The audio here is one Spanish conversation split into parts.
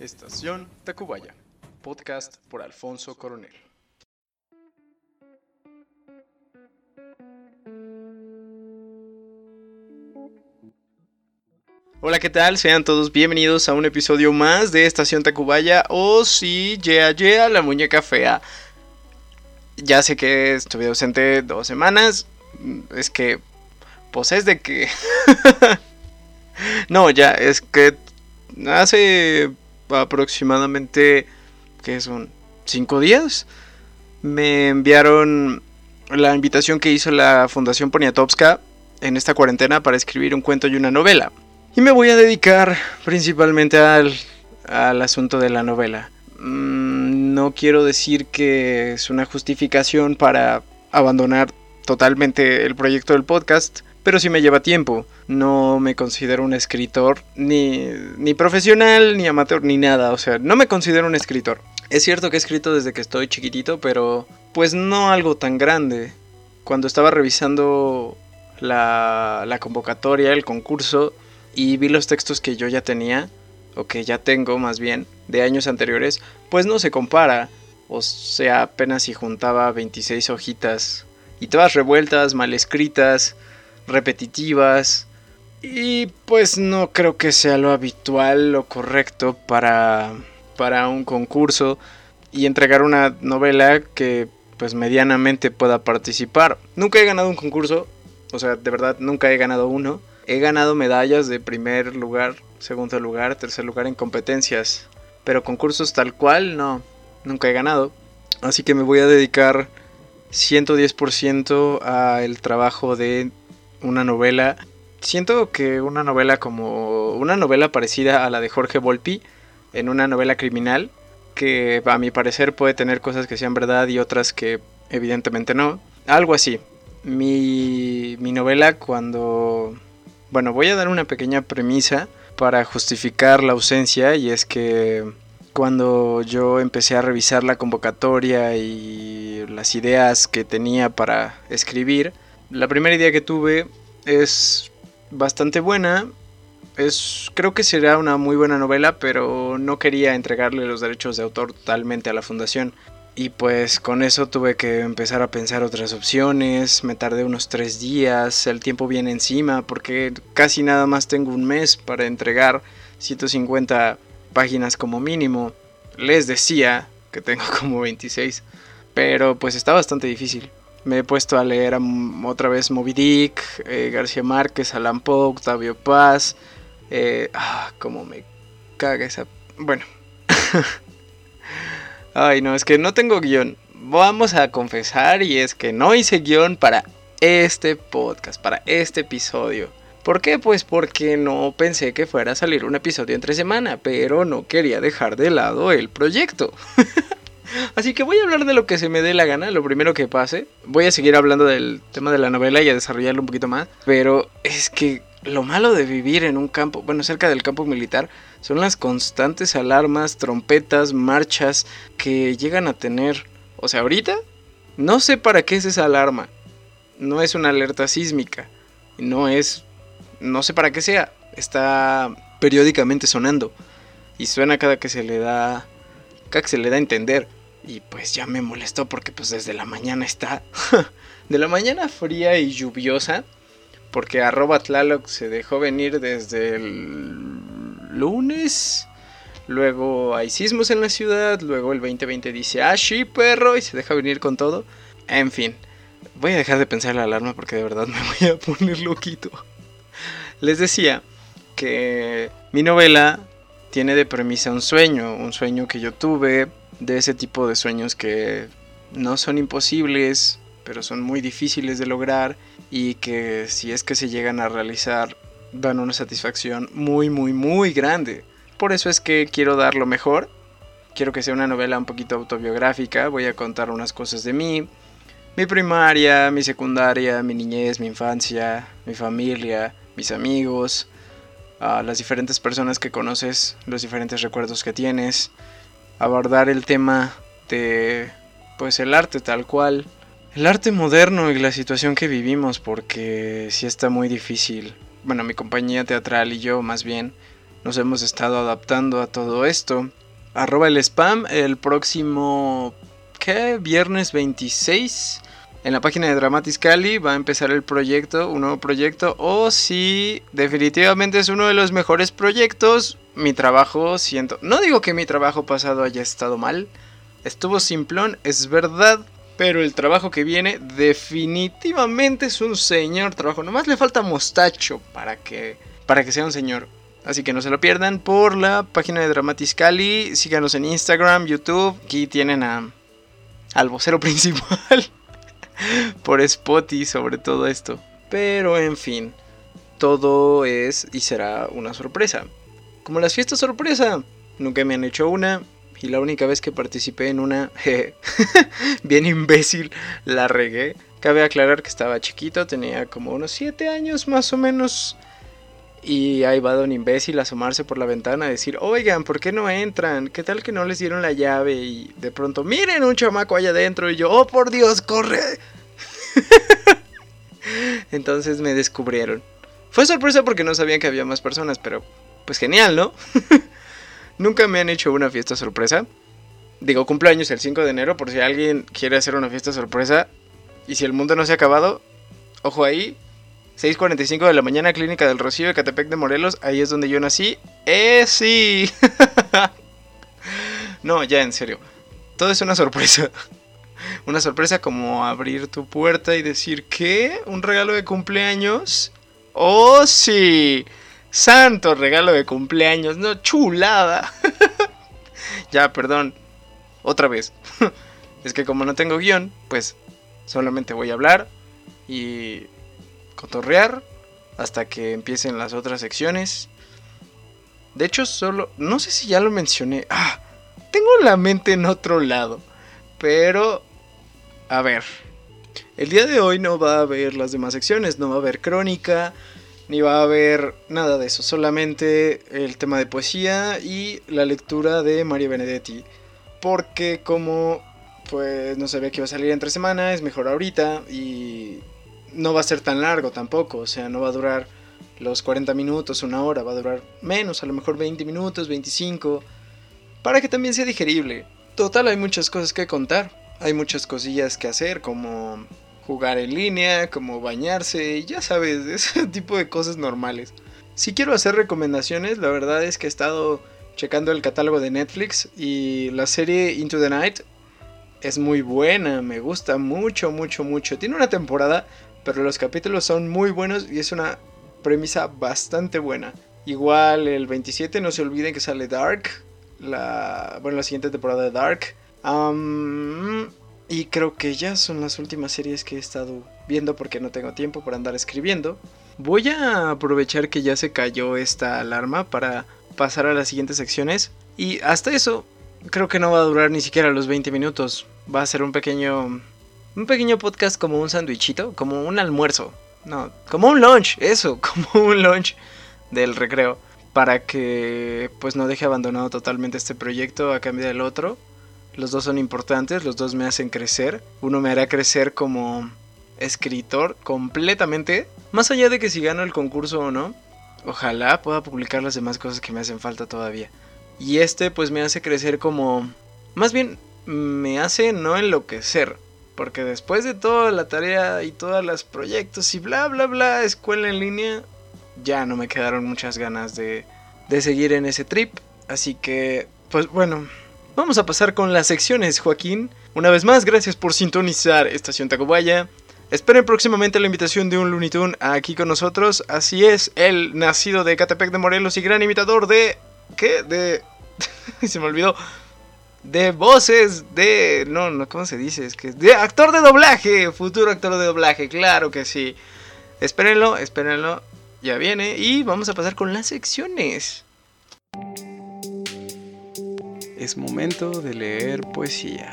Estación Tacubaya, podcast por Alfonso Coronel. Hola, ¿qué tal? Sean todos bienvenidos a un episodio más de Estación Tacubaya o si yeah, yeah, la muñeca fea. Ya sé que estuve ausente dos semanas. Es que, pues es de que... no, ya, es que hace aproximadamente, que son? Cinco días. Me enviaron la invitación que hizo la Fundación Poniatowska en esta cuarentena para escribir un cuento y una novela. Y me voy a dedicar principalmente al, al asunto de la novela. Mm, no quiero decir que es una justificación para abandonar totalmente el proyecto del podcast, pero sí me lleva tiempo. No me considero un escritor ni, ni profesional, ni amateur, ni nada. O sea, no me considero un escritor. Es cierto que he escrito desde que estoy chiquitito, pero pues no algo tan grande. Cuando estaba revisando la, la convocatoria, el concurso, y vi los textos que yo ya tenía, o que ya tengo más bien, de años anteriores, pues no se compara. O sea, apenas si juntaba 26 hojitas y todas revueltas, mal escritas, repetitivas. Y pues no creo que sea lo habitual, lo correcto para, para un concurso y entregar una novela que pues medianamente pueda participar. Nunca he ganado un concurso, o sea, de verdad nunca he ganado uno. He ganado medallas de primer lugar, segundo lugar, tercer lugar en competencias, pero concursos tal cual no, nunca he ganado. Así que me voy a dedicar 110% al trabajo de una novela. Siento que una novela como una novela parecida a la de Jorge Volpi, en una novela criminal, que a mi parecer puede tener cosas que sean verdad y otras que evidentemente no. Algo así. Mi, mi novela cuando... Bueno, voy a dar una pequeña premisa para justificar la ausencia y es que cuando yo empecé a revisar la convocatoria y las ideas que tenía para escribir, la primera idea que tuve es bastante buena. Es, creo que será una muy buena novela, pero no quería entregarle los derechos de autor totalmente a la fundación. Y pues con eso tuve que empezar a pensar otras opciones. Me tardé unos tres días, el tiempo viene encima, porque casi nada más tengo un mes para entregar 150 páginas como mínimo. Les decía que tengo como 26, pero pues está bastante difícil. Me he puesto a leer otra vez Moby Dick, eh, García Márquez, Alan Poe, Octavio Paz. Eh, ah, como me caga esa... Bueno. Ay, no, es que no tengo guion. Vamos a confesar y es que no hice guion para este podcast, para este episodio. ¿Por qué? Pues porque no pensé que fuera a salir un episodio entre semana, pero no quería dejar de lado el proyecto. Así que voy a hablar de lo que se me dé la gana, lo primero que pase. Voy a seguir hablando del tema de la novela y a desarrollarlo un poquito más. Pero es que lo malo de vivir en un campo, bueno, cerca del campo militar, son las constantes alarmas, trompetas, marchas que llegan a tener. O sea, ahorita no sé para qué es esa alarma. No es una alerta sísmica. No es... No sé para qué sea. Está periódicamente sonando. Y suena cada que se le da... Cada que se le da a entender. Y pues ya me molestó porque pues desde la mañana está... de la mañana fría y lluviosa. Porque arroba Tlaloc se dejó venir desde el lunes. Luego hay sismos en la ciudad. Luego el 2020 dice, ah, sí, perro. Y se deja venir con todo. En fin. Voy a dejar de pensar la alarma porque de verdad me voy a poner loquito. Les decía que mi novela tiene de premisa un sueño. Un sueño que yo tuve. De ese tipo de sueños que no son imposibles. Pero son muy difíciles de lograr. Y que si es que se llegan a realizar dan una satisfacción muy, muy, muy grande. Por eso es que quiero dar lo mejor. Quiero que sea una novela un poquito autobiográfica. Voy a contar unas cosas de mí. Mi primaria, mi secundaria, mi niñez, mi infancia, mi familia, mis amigos, a las diferentes personas que conoces, los diferentes recuerdos que tienes. Abordar el tema de pues el arte tal cual. El arte moderno y la situación que vivimos porque sí está muy difícil bueno, mi compañía teatral y yo más bien, nos hemos estado adaptando a todo esto. Arroba el spam el próximo... ¿Qué? Viernes 26 en la página de Dramatis Cali va a empezar el proyecto, un nuevo proyecto, o si definitivamente es uno de los mejores proyectos, mi trabajo siento... No digo que mi trabajo pasado haya estado mal, estuvo simplón, es verdad, pero el trabajo que viene definitivamente es un señor trabajo, nomás le falta mostacho para que, para que sea un señor. Así que no se lo pierdan por la página de Dramatis Cali, síganos en Instagram, YouTube, aquí tienen a, al vocero principal por Spotify sobre todo esto. Pero en fin, todo es y será una sorpresa. Como las fiestas sorpresa, nunca me han hecho una. Y la única vez que participé en una, bien imbécil, la regué. Cabe aclarar que estaba chiquito, tenía como unos 7 años más o menos. Y ahí va don imbécil a asomarse por la ventana a decir, oigan, ¿por qué no entran? ¿Qué tal que no les dieron la llave? Y de pronto, miren un chamaco allá adentro. Y yo, oh por Dios, corre. Entonces me descubrieron. Fue sorpresa porque no sabían que había más personas, pero pues genial, ¿no? Nunca me han hecho una fiesta sorpresa. Digo, cumpleaños el 5 de enero, por si alguien quiere hacer una fiesta sorpresa. Y si el mundo no se ha acabado, ojo ahí, 6.45 de la mañana, Clínica del Rocío de Catepec de Morelos. Ahí es donde yo nací. ¡Eh, sí! no, ya en serio. Todo es una sorpresa. Una sorpresa como abrir tu puerta y decir, ¿qué? ¿Un regalo de cumpleaños? ¡Oh, sí! Santo regalo de cumpleaños. No, chulada. ya, perdón. Otra vez. es que como no tengo guion, pues solamente voy a hablar y cotorrear hasta que empiecen las otras secciones. De hecho, solo... No sé si ya lo mencioné. Ah, tengo la mente en otro lado. Pero... A ver. El día de hoy no va a haber las demás secciones. No va a haber crónica. Ni va a haber nada de eso. Solamente el tema de poesía y la lectura de María Benedetti. Porque como pues no sabía que iba a salir entre semana, es mejor ahorita y no va a ser tan largo tampoco, o sea, no va a durar los 40 minutos, una hora, va a durar menos, a lo mejor 20 minutos, 25, para que también sea digerible. Total, hay muchas cosas que contar, hay muchas cosillas que hacer, como jugar en línea, como bañarse, ya sabes, ese tipo de cosas normales. Si quiero hacer recomendaciones, la verdad es que he estado checando el catálogo de Netflix y la serie Into the Night es muy buena, me gusta mucho, mucho, mucho. Tiene una temporada pero los capítulos son muy buenos y es una premisa bastante buena. Igual el 27 no se olviden que sale Dark, la, bueno, la siguiente temporada de Dark. y creo que ya son las últimas series que he estado viendo porque no tengo tiempo para andar escribiendo. Voy a aprovechar que ya se cayó esta alarma para pasar a las siguientes secciones. Y hasta eso, creo que no va a durar ni siquiera los 20 minutos. Va a ser un pequeño un pequeño podcast como un sandwichito, como un almuerzo. No, como un lunch, eso, como un lunch del recreo. Para que pues no deje abandonado totalmente este proyecto a cambio del otro. Los dos son importantes, los dos me hacen crecer. Uno me hará crecer como escritor completamente. Más allá de que si gano el concurso o no, ojalá pueda publicar las demás cosas que me hacen falta todavía. Y este pues me hace crecer como... Más bien me hace no enloquecer, porque después de toda la tarea y todos los proyectos y bla, bla, bla, escuela en línea, ya no me quedaron muchas ganas de, de seguir en ese trip. Así que, pues bueno, vamos a pasar con las secciones, Joaquín. Una vez más, gracias por sintonizar Estación Tacubaya. Esperen próximamente la invitación de un Looney Tunes aquí con nosotros. Así es, el nacido de Catepec de Morelos y gran imitador de... ¿Qué? De... Se me olvidó de voces de. No, no, ¿cómo se dice? Es que. De actor de doblaje. Futuro actor de doblaje, claro que sí. Espérenlo, espérenlo. Ya viene. Y vamos a pasar con las secciones. Es momento de leer poesía.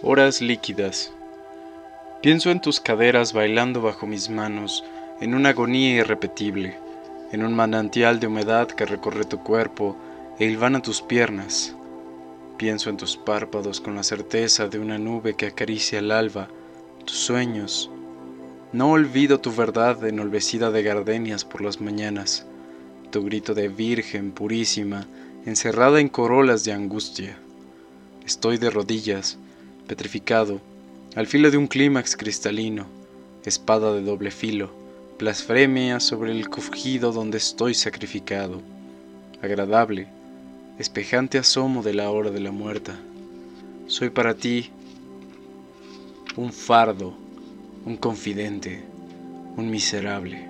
Horas líquidas. Pienso en tus caderas bailando bajo mis manos, en una agonía irrepetible, en un manantial de humedad que recorre tu cuerpo e hilvana tus piernas. Pienso en tus párpados con la certeza de una nube que acaricia el alba, tus sueños. No olvido tu verdad enolvecida de gardenias por las mañanas, tu grito de virgen purísima, encerrada en corolas de angustia. Estoy de rodillas, petrificado, al filo de un clímax cristalino, espada de doble filo, blasfemia sobre el cogido donde estoy sacrificado, agradable, espejante asomo de la hora de la muerta. Soy para ti un fardo, un confidente, un miserable,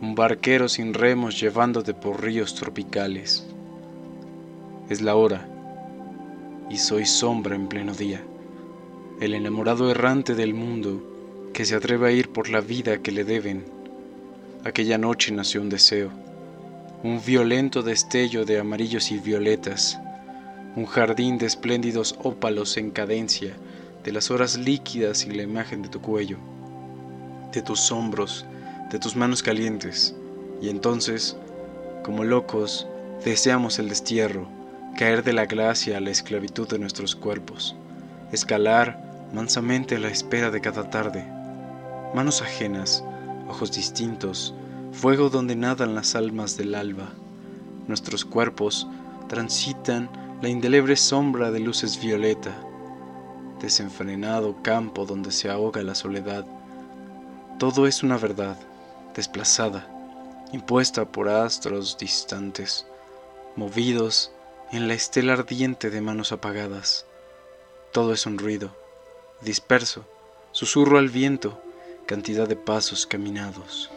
un barquero sin remos llevándote por ríos tropicales. Es la hora, y soy sombra en pleno día, el enamorado errante del mundo que se atreve a ir por la vida que le deben. Aquella noche nació un deseo, un violento destello de amarillos y violetas, un jardín de espléndidos ópalos en cadencia, de las horas líquidas y la imagen de tu cuello, de tus hombros, de tus manos calientes, y entonces, como locos, deseamos el destierro, caer de la glacia a la esclavitud de nuestros cuerpos, escalar mansamente a la espera de cada tarde, manos ajenas, ojos distintos, fuego donde nadan las almas del alba. Nuestros cuerpos transitan la indeleble sombra de luces violeta, desenfrenado campo donde se ahoga la soledad. Todo es una verdad, desplazada, impuesta por astros distantes, movidos en la estela ardiente de manos apagadas. Todo es un ruido, disperso, susurro al viento, cantidad de pasos caminados.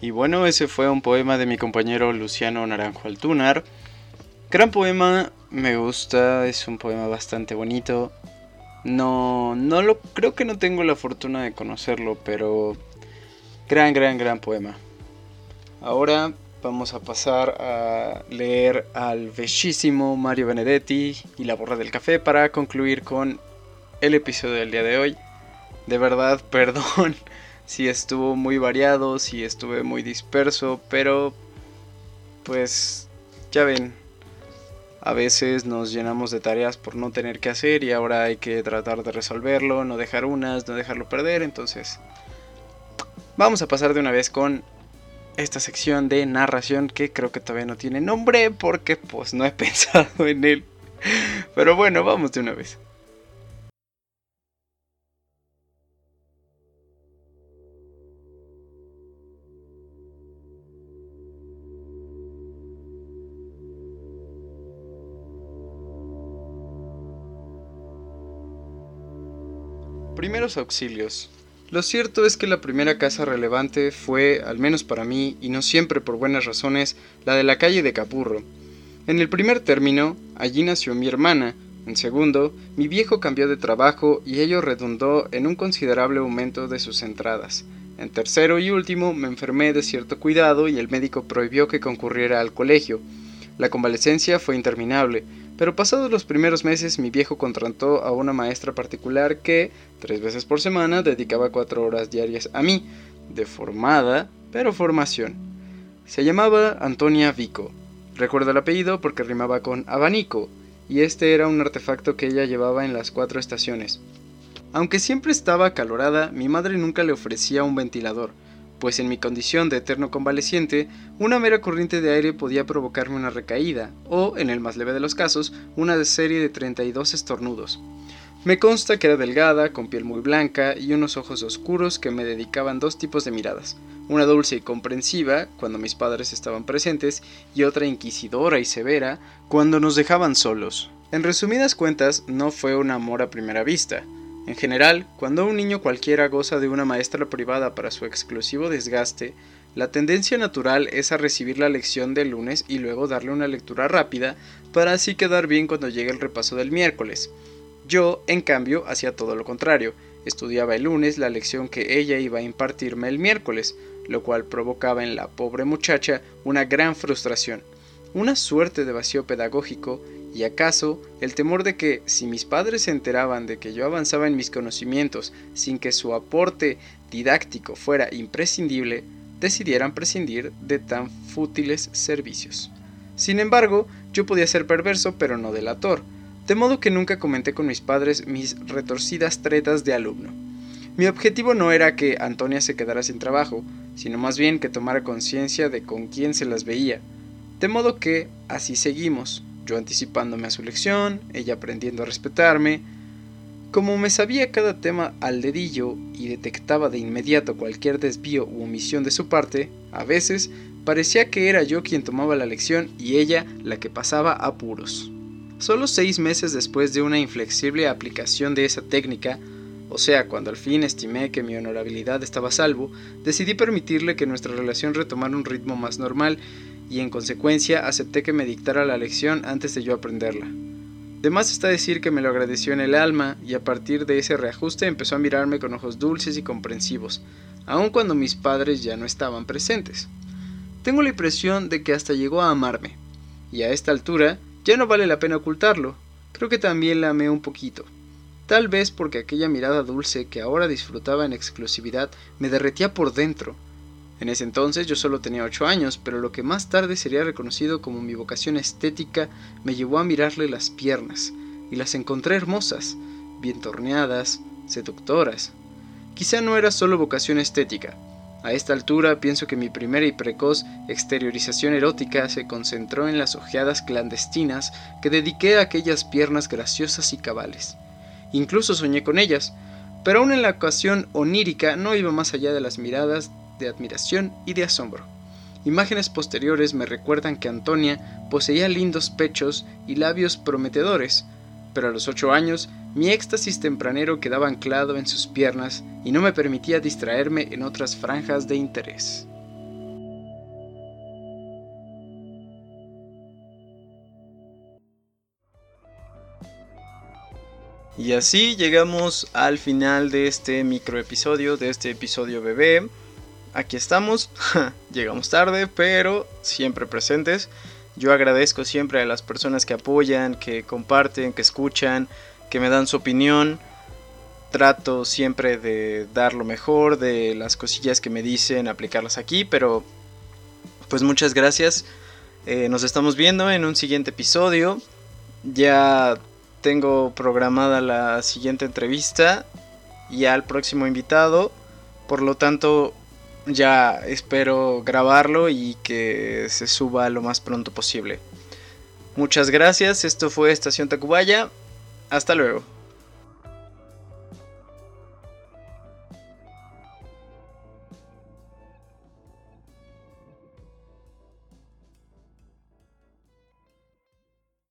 Y bueno, ese fue un poema de mi compañero Luciano Naranjo Altunar. Gran poema, me gusta, es un poema bastante bonito. No, no lo creo que no tengo la fortuna de conocerlo, pero gran, gran, gran poema. Ahora vamos a pasar a leer al bellísimo Mario Benedetti y la borra del café para concluir con el episodio del día de hoy. De verdad, perdón sí estuvo muy variado, sí estuve muy disperso, pero pues ya ven, a veces nos llenamos de tareas por no tener que hacer y ahora hay que tratar de resolverlo, no dejar unas, no dejarlo perder, entonces vamos a pasar de una vez con esta sección de narración que creo que todavía no tiene nombre porque pues no he pensado en él. Pero bueno, vamos de una vez. Primeros auxilios. Lo cierto es que la primera casa relevante fue, al menos para mí, y no siempre por buenas razones, la de la calle de Capurro. En el primer término, allí nació mi hermana, en segundo, mi viejo cambió de trabajo y ello redundó en un considerable aumento de sus entradas. En tercero y último, me enfermé de cierto cuidado y el médico prohibió que concurriera al colegio. La convalecencia fue interminable, pero pasados los primeros meses mi viejo contrató a una maestra particular que, tres veces por semana, dedicaba cuatro horas diarias a mí, de formada, pero formación. Se llamaba Antonia Vico. Recuerdo el apellido porque rimaba con abanico, y este era un artefacto que ella llevaba en las cuatro estaciones. Aunque siempre estaba acalorada, mi madre nunca le ofrecía un ventilador, pues en mi condición de eterno convaleciente, una mera corriente de aire podía provocarme una recaída, o, en el más leve de los casos, una serie de 32 estornudos. Me consta que era delgada, con piel muy blanca y unos ojos oscuros que me dedicaban dos tipos de miradas, una dulce y comprensiva cuando mis padres estaban presentes y otra inquisidora y severa cuando nos dejaban solos. En resumidas cuentas, no fue un amor a primera vista, en general, cuando un niño cualquiera goza de una maestra privada para su exclusivo desgaste, La tendencia natural es a recibir la lección del lunes y luego darle una lectura rápida para así quedar bien cuando llegue el repaso del miércoles. Yo, en cambio, hacía todo lo contrario. Estudiaba el lunes la lección que ella iba a impartirme el miércoles, lo cual provocaba en la pobre muchacha una gran frustración, una suerte de vacío pedagógico y acaso el temor de que si mis padres se enteraban de que yo avanzaba en mis conocimientos sin que su aporte didáctico fuera imprescindible, decidieran prescindir de tan fútiles servicios. Sin embargo, yo podía ser perverso pero no delator, de modo que nunca comenté con mis padres mis retorcidas tretas de alumno. Mi objetivo no era que Antonia se quedara sin trabajo, sino más bien que tomara conciencia de con quién se las veía. De modo que así seguimos, yo anticipándome a su lección, ella aprendiendo a respetarme. Como me sabía cada tema al dedillo y detectaba de inmediato cualquier desvío u omisión de su parte, a veces parecía que era yo quien tomaba la lección y ella la que pasaba apuros. Solo seis meses después de una inflexible aplicación de esa técnica, o sea, cuando al fin estimé que mi honorabilidad estaba salvo, decidí permitirle que nuestra relación retomara un ritmo más normal y en consecuencia acepté que me dictara la lección antes de yo aprenderla. De más está decir que me lo agradeció en el alma y a partir de ese reajuste empezó a mirarme con ojos dulces y comprensivos, aun cuando mis padres ya no estaban presentes. Tengo la impresión de que hasta llegó a amarme, y a esta altura ya no vale la pena ocultarlo, creo que también la amé un poquito. Tal vez porque aquella mirada dulce que ahora disfrutaba en exclusividad me derretía por dentro, en ese entonces yo solo tenía 8 años, pero lo que más tarde sería reconocido como mi vocación estética me llevó a mirarle las piernas, y las encontré hermosas, bien torneadas, seductoras. Quizá no era solo vocación estética. A esta altura pienso que mi primera y precoz exteriorización erótica se concentró en las ojeadas clandestinas que dediqué a aquellas piernas graciosas y cabales. Incluso soñé con ellas, pero aún en la ocasión onírica no iba más allá de las miradas de admiración y de asombro. Imágenes posteriores me recuerdan que Antonia poseía lindos pechos y labios prometedores, pero a los ocho años mi éxtasis tempranero quedaba anclado en sus piernas y no me permitía distraerme en otras franjas de interés. Y así llegamos al final de este microepisodio, de este episodio bebé aquí estamos, llegamos tarde, pero siempre presentes. Yo agradezco siempre a las personas que apoyan, que comparten, que escuchan, que me dan su opinión. Trato siempre de dar lo mejor, de las cosillas que me dicen, aplicarlas aquí, pero pues muchas gracias. Eh, nos estamos viendo en un siguiente episodio. Ya tengo programada la siguiente entrevista y al próximo invitado. Por lo tanto, ya espero grabarlo y que se suba lo más pronto posible. Muchas gracias, esto fue Estación Tacubaya, hasta luego.